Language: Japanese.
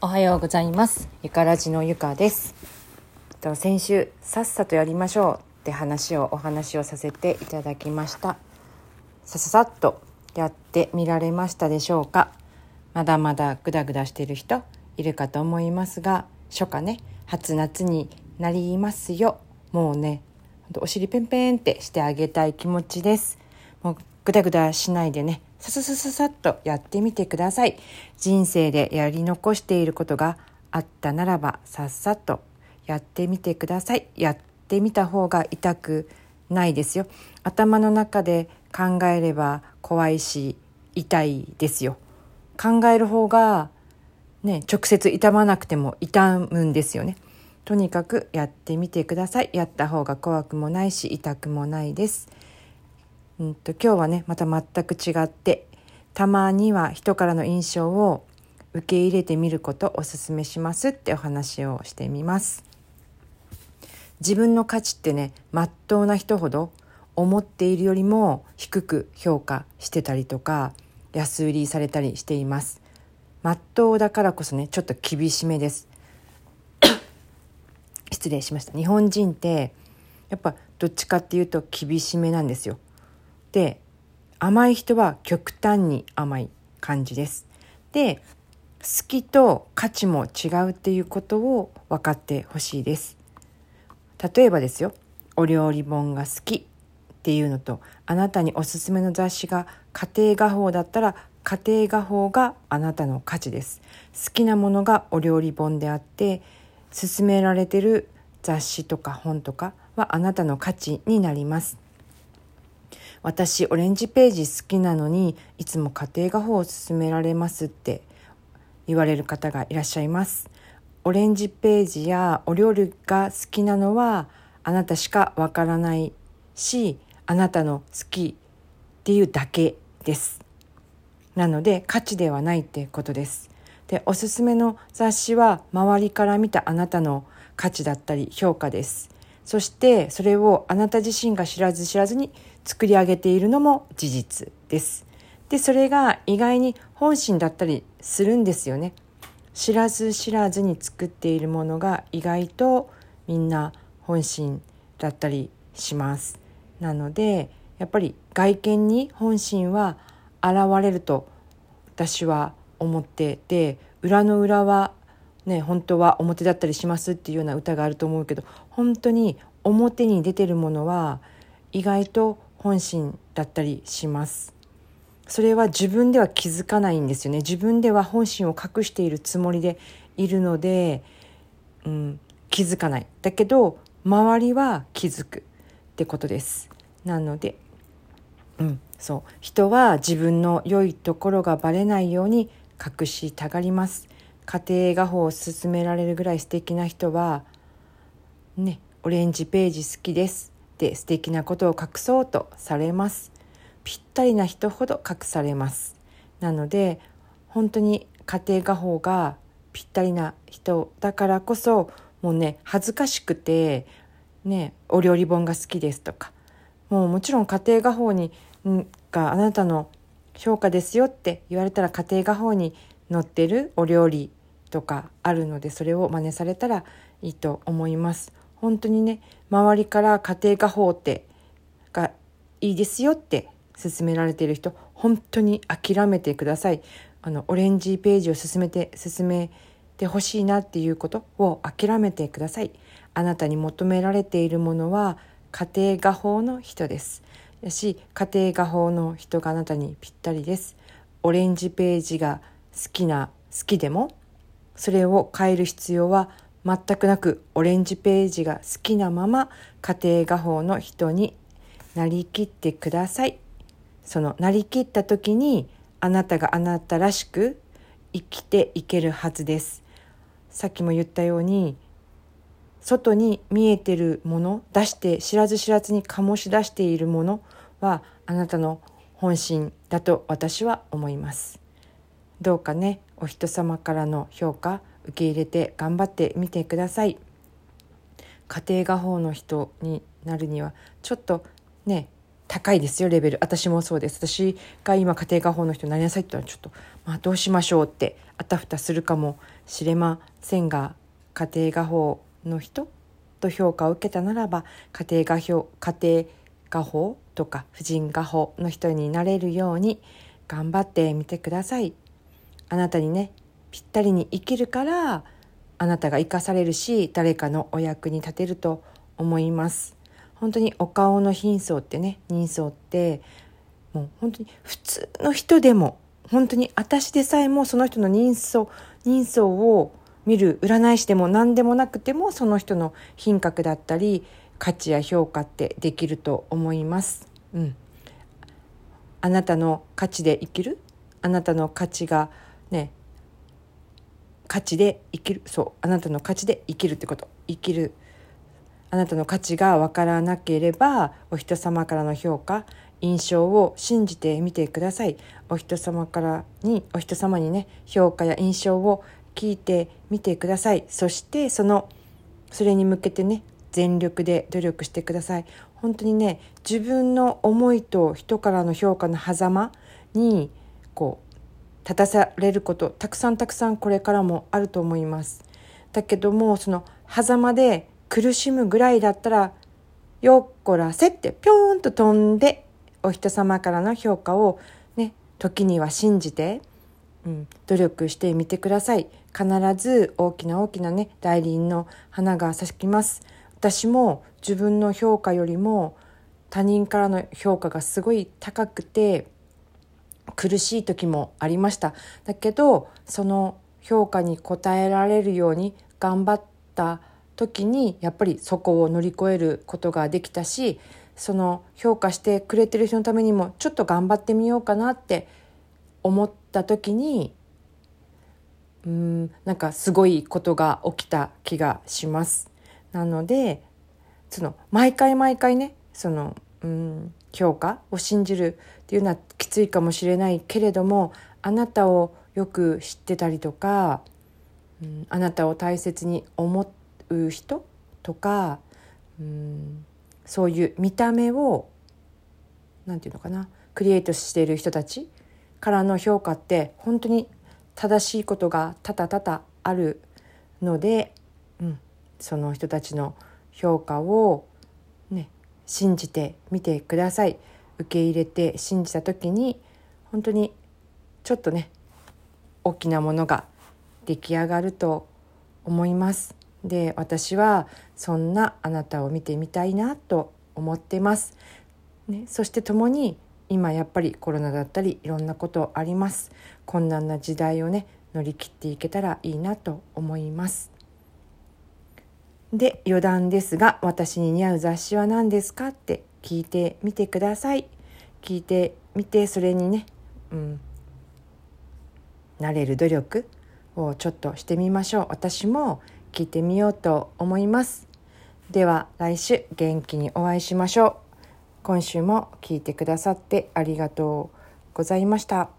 おはようございます。ゆからじのゆかです。と先週さっさとやりましょうって話をお話をさせていただきました。さささっとやってみられましたでしょうか。まだまだグダグダしてる人いるかと思いますが初夏ね初夏になりますよ。もうねお尻ペンペンってしてあげたい気持ちです。もうグダグダしないでね。さささささっとやってみてください。人生でやり残していることがあったならばさっさとやってみてください。やってみた方が痛くないですよ。頭の中で考えれば怖いし痛いですよ。考える方がね直接痛まなくても痛むんですよね。とにかくやってみてください。やった方が怖くもないし痛くもないです。うんと今日はねまた全く違ってたまには人からの印象を受け入れてみることをおすすめしますってお話をしてみます。自分の価値ってねまっとうな人ほど思っているよりも低く評価してたりとか安売りされたりしています。まっとうだからこそねちょっと厳しめです。失礼しました。日本人ってやっぱどっちかっていうと厳しめなんですよ。で甘い人は極端に甘い感じです。で好きと価値も違うっていうことを分かってほしいです。例えばですよお料理本が好きっていうのとあなたにおすすめの雑誌が家庭画報だったら家庭画報があなたの価値です。好きなものがお料理本であって勧められてる雑誌とか本とかはあなたの価値になります。私オレンジページ好きなのにいつも家庭画報を勧められますって言われる方がいらっしゃいます。オレンジページやお料理が好きなのはあなたしかわからないしあなたの好きっていうだけです。なので価値ではないってことです。でおすすめの雑誌は周りから見たあなたの価値だったり評価です。そしてそれをあなた自身が知らず知らずに作り上げているのも事実です。でそれが意外に本心だったりするんですよね。知らず知らずに作っているものが意外とみんな本心だったりします。なのでやっぱり外見に本心は現れると私は思ってて裏の裏はね本当は表だったりしますっていうような歌があると思うけど本当に表に出てるものは意外と本心だったりします。それは自分では気づかないんですよね。自分では本心を隠しているつもりでいるので、うん、気づかない。だけど周りは気づくってことです。なのでうんそう。人は自分の良いところがバレないように隠したがります。家庭画法を勧められるぐらい素敵な人はねオレンジページ好きです。で素敵なことを隠そうとされます。ぴったりな人ほど隠されます。なので本当に家庭画法がぴったりな人だからこそもうね恥ずかしくてねお料理本が好きですとか。もうもちろん家庭画法にがあなたの評価ですよって言われたら家庭画法に載ってるお料理とかあるのでそれを真似されたらいいと思います。本当にね周りから家庭画法ってがいいですよって勧められている人本当に諦めてください。あのオレンジページを進めて進めてほしいなっていうことを諦めてください。あなたに求められているものは家庭画法の人です。し家庭画法の人があなたにぴったりです。オレンジページが好きな好きでもそれを変える必要は全くなくオレンジページが好きなまま家庭画法の人になりきってください。そのなりきった時にあなたがあなたらしく生きていけるはずです。さっきも言ったように外に見えてるもの出して知らず知らずに醸し出しているものはあなたの本心だと私は思います。どうかねお人様からの評価受け入れて頑張ってみてください。家庭画法の人になるにはちょっとね高いですよレベル。私もそうです。私が今家庭科法の人になりなさいって言ったらちょっとまあどうしましょうってあたふたするかもしれませんが家庭科法の人と評価を受けたならば家庭画法家庭画法とか婦人画法の人になれるように頑張ってみてください。あなたにねぴったりに生きるからあなたが生かされるし誰かのお役に立てると思います。本当にお顔の貧相ってね人相ってもう本当に普通の人でも本当に私でさえもその人の人相人相を見る占い師でも何でもなくてもその人の品格だったり価値や評価ってできると思います。うん、あなたの価値で生きる？あなたの価値がね価値で生きる？そう。あなたの価値で生きるってこと。生きる。あなたの価値が分からなければお人様からの評価印象を信じてみてください。お人様からにお人様にね評価や印象を聞いてみてください。そしてそのそれに向けてね全力で努力してください。本当にね自分の思いと人からの評価の狭間にこう立たされることたくさんたくさんこれからもあると思います。だけどもその狭間で苦しむぐらいだったらよっこらせってぴょーんと飛んでお人様からの評価をね時には信じて、うん、努力してみてください。必ず大きな大きなね代理人の花が咲きます。私も自分の評価よりも他人からの評価がすごい高くて苦しい時もありましただけどその評価に応えられるように頑張った時にやっぱりそこを乗り越えることができたしその評価してくれてる人のためにもちょっと頑張ってみようかなって思った時にうんなんかすごいことが起きた気がします。なのでその毎回毎回ねそのうん評価を信じるっていうのはきついかもしれないけれどもあなたをよく知ってたりとか、うん、あなたを大切に思う人とか、うん、そういう見た目を何て言うのかなクリエイトしている人たちからの評価って本当に正しいことが多々多々あるので、うん、その人たちの評価をね信じてみてください。受け入れて信じた時に本当にちょっとね大きなものが出来上がると思います。で私はそんなあなたを見てみたいなと思ってます、ね、そして共に今やっぱりコロナだったりいろんなことあります。困難な時代をね乗り切っていけたらいいなと思います。で余談ですが私に似合う雑誌は何ですかって聞いてみてください。聞いてみてそれにねうんなれる努力をちょっとしてみましょう。私も聞いてみようと思います。では来週元気にお会いしましょう。今週も聞いてくださってありがとうございました。